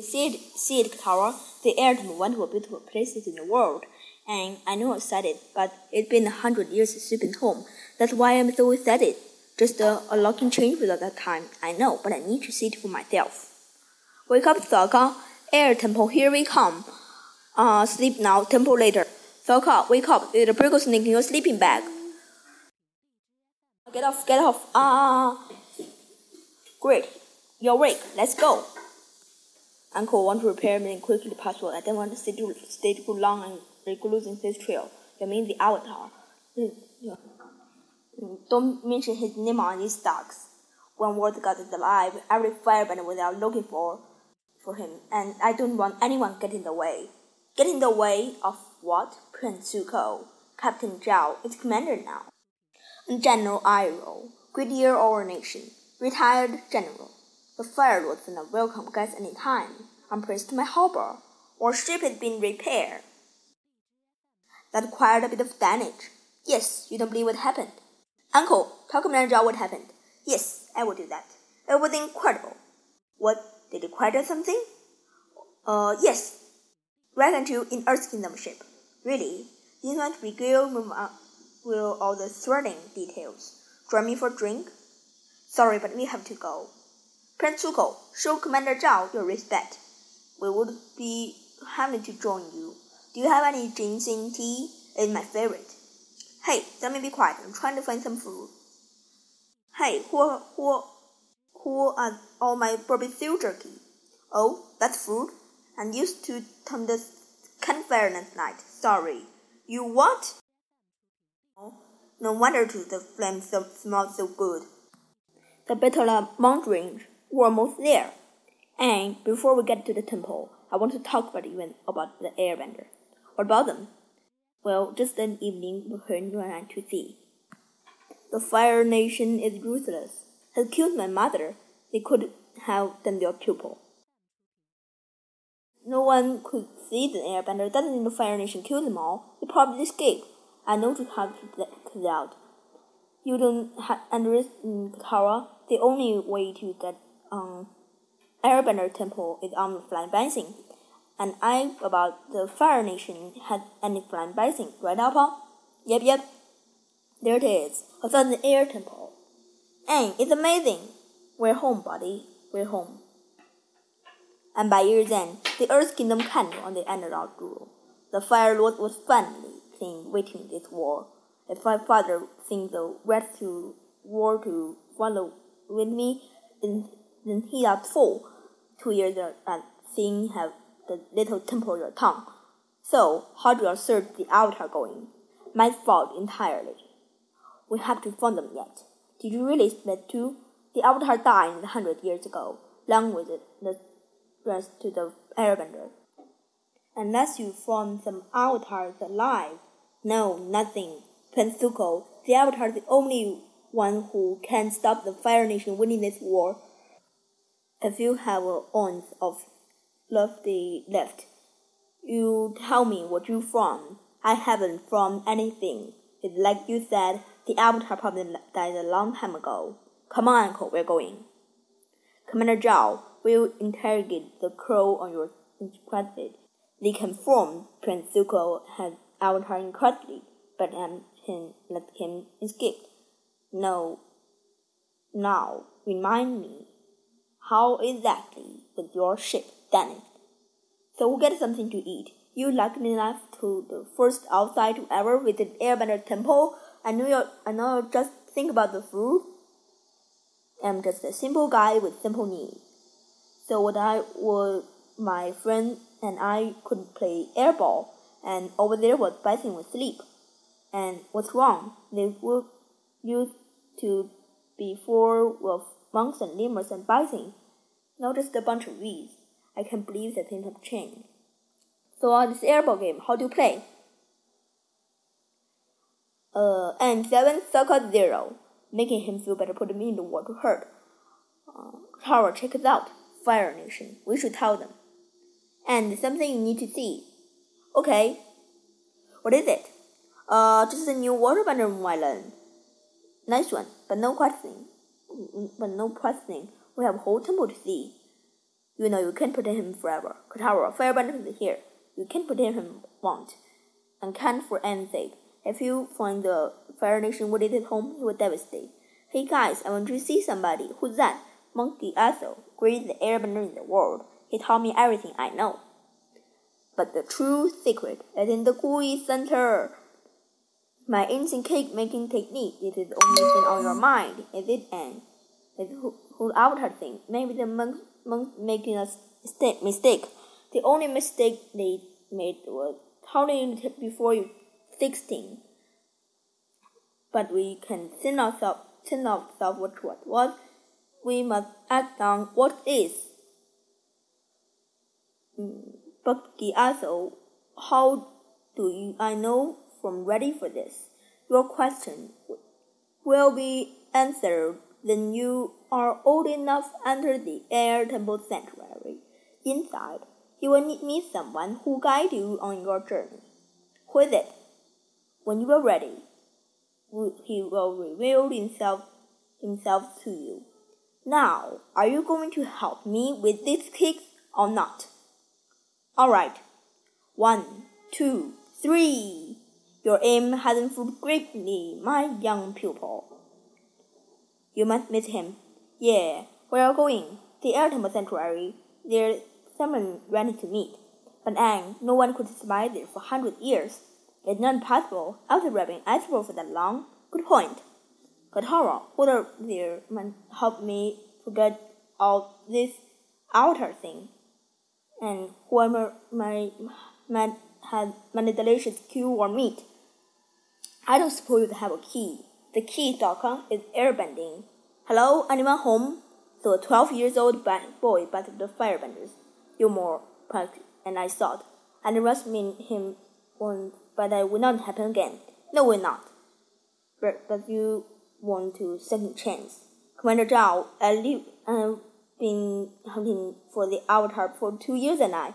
See it, Tara. The air temple, one of the beautiful places in the world. And I know I said it, but it's been a hundred years since you've been home. That's why I'm so excited. Just a, a locking change without that time. I know, but I need to see it for myself. Wake up, Sokka. Air temple, here we come. Uh, sleep now, temple later. Sokka, wake up. There's a burgle snake in your sleeping bag. Get off, get off. Ah. Uh, great. You're awake. Let's go. Uncle want to repair me and quickly password. I don't want to stay too, stay too long and losing this trail. You mean the avatar? Mm, yeah. Mm, don't mention his name on these stocks. When word got alive, every firebender was out looking for for him, and I don't want anyone get in the way. Get in the way of what? Prince Zuko. Captain Zhao is commander now. General Iroh, Grenadier of our nation, retired general. The fire are not welcome guests any time. I'm praised to my harbor. Our ship has been repaired. That quite a bit of damage. Yes, you don't believe what happened. Uncle, tell Commander what happened. Yes, I will do that. It was incredible. What, did it quite something? Uh, yes. Reckon you in Earth Kingdom ship. Really? Didn't want to regale will all the thrilling details. Join me for a drink? Sorry, but we have to go. Prince Zuko, show Commander Zhao your respect. We would be happy to join you. Do you have any ginseng tea? It's my favorite. Hey, let me be quiet. I'm trying to find some food. Hey, who, who, who are all my barbecue jerky? Oh, that's food. And used to turn the campfire night. Sorry. You what? Oh, no wonder the flames so, smell so good. The Battle Mandarin we're almost there. And before we get to the temple, I want to talk about even about the airbender. What about them? Well, just an evening we heard you and I to see. The Fire Nation is ruthless. Has killed my mother. They could have done their pupil. No one could see the airbender. Doesn't mean the Fire Nation killed them all. They probably escaped. I know to have to out. You don't have underestimate Kara. The only way to get um, Airbender Temple is on Flying Bison. And I about the Fire Nation had any Flying Bison, right, Appa? Yep, yep. There it is, a Southern Air Temple. And it's amazing. We're home, buddy. We're home. And by year's end, the Earth Kingdom candle on the analog grew. The Fire Lord was finally clean waiting this war. If my father thinks the rest to war to follow with me, then then he had full two years and seeing have the little temple your tongue. So how do you search the avatar going? My fault entirely. We have to find them yet. Did you really expect to? The avatar died a hundred years ago, long with it, the rest to the airbender. Unless you find some avatars alive. No, nothing. Prince Zuko, the avatar is the only one who can stop the Fire Nation winning this war. If you have an ounce of lofty left, you tell me what you from. I haven't from anything. It's like you said, the avatar probably died a long time ago. Come on, uncle, we're going. Commander Zhao will interrogate the crow on your inquisition. They confirmed Prince Zuko had avatar incorrectly, but um, him, let him escape. No. Now, remind me how exactly with your ship done So we'll get something to eat. You lucky enough to the first outside to ever visit Airbender Temple. I know you I know you just think about the food. I'm just a simple guy with simple needs. So what I would my friend and I could play airball and over there was biting with sleep. And what's wrong? They were used to before with monks and lemurs and bison. Not just a bunch of weeds. I can't believe that things have changed. So on this airball game, how do you play? Uh, and seven circle zero, making him feel better. Put me in the water hurt. Uh, Tower, check it out. Fire Nation. We should tell them. And something you need to see. Okay. What is it? Uh, just a new water waterbender island. Nice one, but no questioning but no questioning. We have a whole temple to see. You know you can't protect him forever. Katara, Firebender is here. You can't protect him, won't. And can't for any sake. If you find the Fire Nation wooded at home, he will devastate. Hey guys, I want to see somebody. Who's that? Monkey Ethel, greatest airbender in the world. He taught me everything I know. But the true secret is in the GUI center. My ancient cake making technique. It is the only thing on your mind. Is it an? Is who, who avatar thing? Maybe the monk, monk making a mistake. The only mistake they made was counting before you 16. But we can send ourselves, send ourselves what what was. We must act on what is. Mm, but also, how do you, I know from ready for this? Your question will be answered when you are old enough to enter the air temple sanctuary. Inside, you will meet someone who guide you on your journey. Who is it? When you are ready, he will reveal himself, himself to you. Now, are you going to help me with this kick or not? All right. One, two, three. Your aim hasn't fooled greatly, my young pupil. You must meet him. Yeah, where are going? The Air Sanctuary. There's someone ready to meet. But Aang, no one could survive there for hundred years. It's not possible after rapping Iceberg for that long. Good point. But horror, whether there man help me forget all this outer thing and whoever my man had manipulation Q or meet. I don't suppose you have a key. The key Docon is airbending. Hello, anyone home? So a 12 years old boy battled the firebenders. More practice, and I thought, and rushed him once, but that will not happen again. No, will not. But, but you want to second chance. Commander Zhao, I live, uh, been hunting for the avatar for two years and I,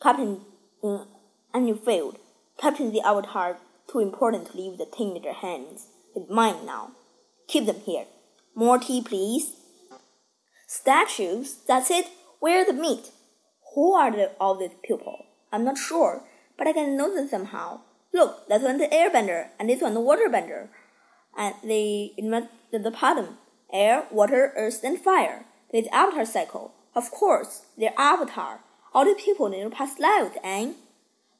Captain, uh, and you failed. Captain the avatar, too important to leave the thing in their hands. It's mine now. Keep them here. More tea, please. Statues? That's it? Where the meat? Who are the, all these people? I'm not sure, but I can know them somehow. Look, that's one the airbender, and this one the waterbender. And they invent the pattern: air, water, earth, and fire. This avatar cycle. Of course, their avatar. All the people in their past lives, eh?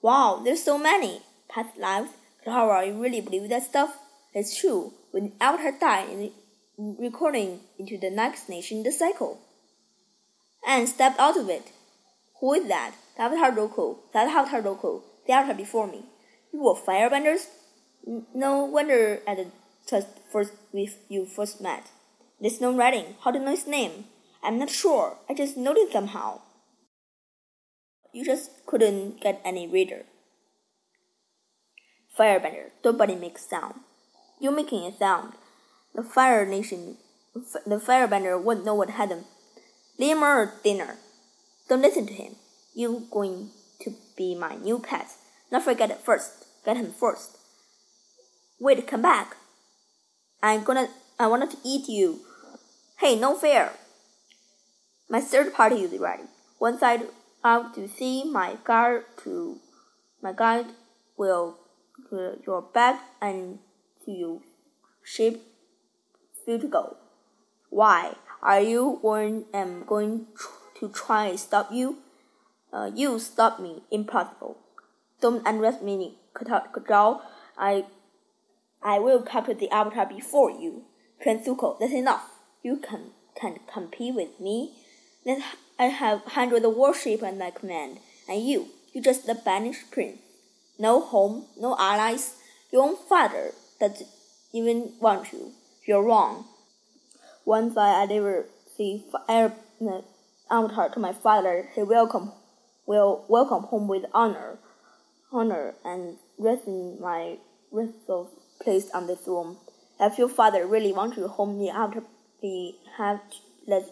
Wow, there's so many past lives. How you really believe that stuff? It's true. When avatar died, recording into the next nation in the cycle. And stepped out of it. Who is that? The avatar Roku. That avatar Roku. The avatar before me. You were firebenders? No wonder at the just first with you first met. There's no writing. How do you know his name? I'm not sure. I just noticed somehow. You just couldn't get any reader. Firebender, nobody makes sound. You're making a sound. The Fire Nation, the Firebender wouldn't know what happened. Leave him dinner. Don't listen to him. You're going to be my new pet. Not forget it first. Get him first. Wait, come back. I'm gonna. I wanted to eat you. Hey, no fair. My third party is ready. Once I out to see my guard to my guide will your back and to you ship you to go. Why are you when I'm going to try and stop you? Uh, you stop me. Impossible. Don't underestimate me, Kajal. I I will capture the avatar before you. Kensuko, that's enough. You can can compete with me that I have hundreds of warships at my command, and you, you're just a banished prince. No home, no allies. Your own father doesn't even want you. You're wrong. Once I deliver the air er, avatar to my father, he welcome will welcome home with honor, honor, and rest in my of place on the throne. If your father really wants you home, the after we have let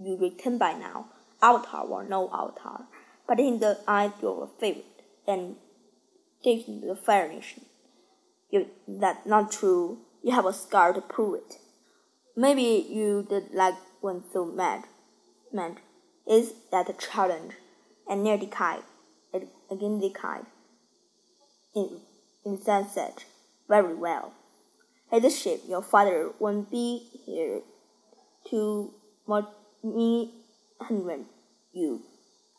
you written by now, avatar or no avatar, but in the eyes of a favorite and taking the Fire Nation. If that's not true, you have a scar to prove it. Maybe you did like when so mad, mad. Is that a challenge? And near the kite, again the kite. In, in sunset, very well. Hey, the ship, your father won't be here to me hundred you,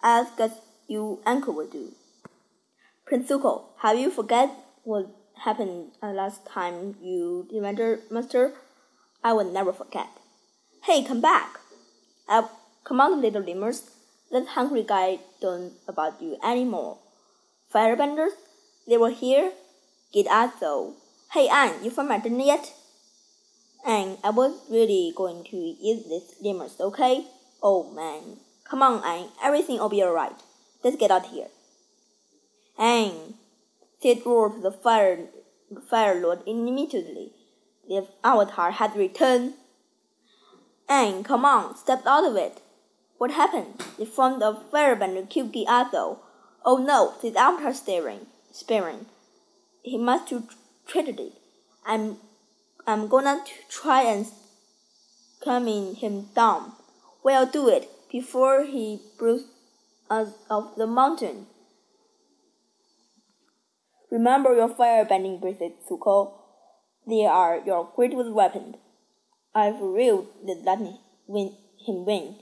as guess you uncle will do. Prince Zuko, have you forget what happened uh, last time you defended Master? I will never forget. Hey, come back! Uh, come on, little lemurs. That hungry guy don't about you anymore. Firebenders, they were here. Get out though. Hey, Aang, you found my dinner yet? Aang, I was really going to eat these lemurs, okay? Oh man. Come on, Aang. Everything will be alright. Let's get out here. Anne, Sid roared to the fire, fire lord immediately. The avatar had returned. Aang, come on, step out of it. What happened? The front of firebender killed Gyatso. Oh no, the avatar staring, sparing. He must have treated it. I'm, I'm gonna try and calming him down. Well, do it before he blows us off the mountain. Remember your firebending bracelets, Zuko. They are your greatest weapon. I've willed that let win him win.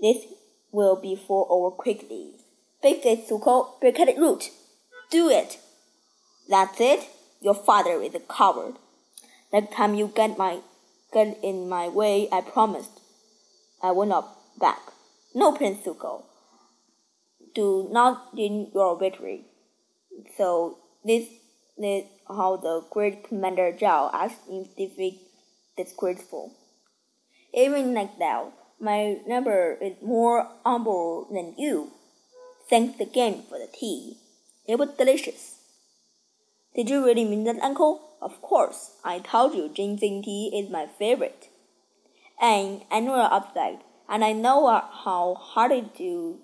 This will be for over quickly. Big it, Zuko. Break at root. Do it. That's it. Your father is a coward. Next time you get my get in my way, I promised I will not back. No, Prince Zuko. Do not deny your victory. So this is how the great Commander Zhao asked if defeat disgraceful. Even like that, my neighbor is more humble than you. Thanks again for the tea. It was delicious. Did you really mean that, Uncle? Of course. I told you ginseng tea is my favorite. And I know you're upset, and I know how hard it is to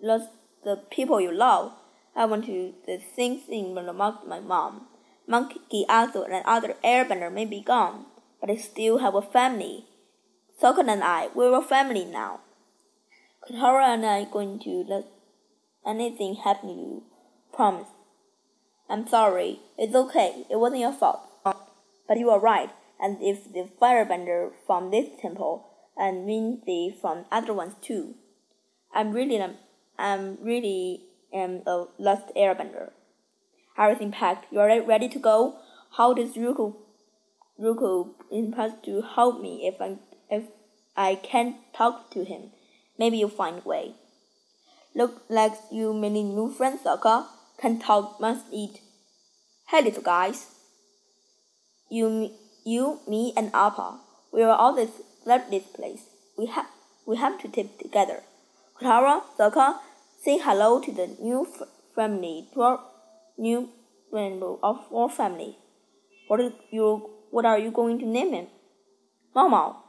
lose the people you love. I went to the same thing among my mom. Monkey Arthur and other airbender may be gone, but I still have a family. Sokka and I, we're a family now. Katara and I going to let anything happen to you. Promise. I'm sorry. It's okay. It wasn't your fault. But you are right. And if the firebender from this temple and the from other ones too, I'm really I'm really am a Last airbender. Everything packed. You are ready to go? How does Zuko Zuko intend to help me if I if I can't talk to him? Maybe you'll find a way. Look like you many new friends, Sokka. Can talk, must eat. Hey, little guys. You, you, me, and Appa. We will always love this place. We have, we have to tip together. Katara, Sokka, Say hello to the new family, to our new member of our family. What you? What are you going to name him? Mama,